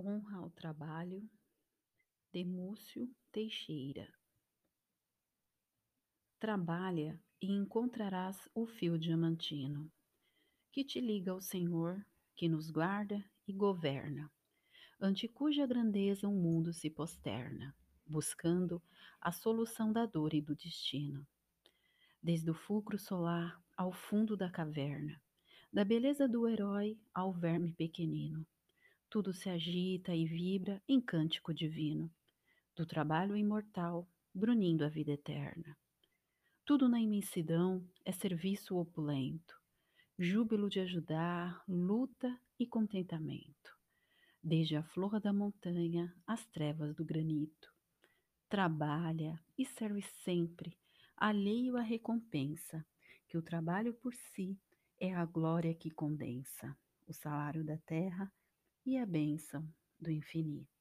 Honra ao trabalho, Demúcio Teixeira. Trabalha e encontrarás o fio diamantino, que te liga ao Senhor, que nos guarda e governa, ante cuja grandeza o mundo se posterna, buscando a solução da dor e do destino. Desde o fulcro solar ao fundo da caverna, da beleza do herói ao verme pequenino, tudo se agita e vibra em cântico divino, do trabalho imortal, brunindo a vida eterna. Tudo na imensidão é serviço opulento, júbilo de ajudar, luta e contentamento. Desde a flor da montanha às trevas do granito. Trabalha e serve sempre, alheio à recompensa, que o trabalho por si é a glória que condensa, o salário da terra e a bênção do infinito.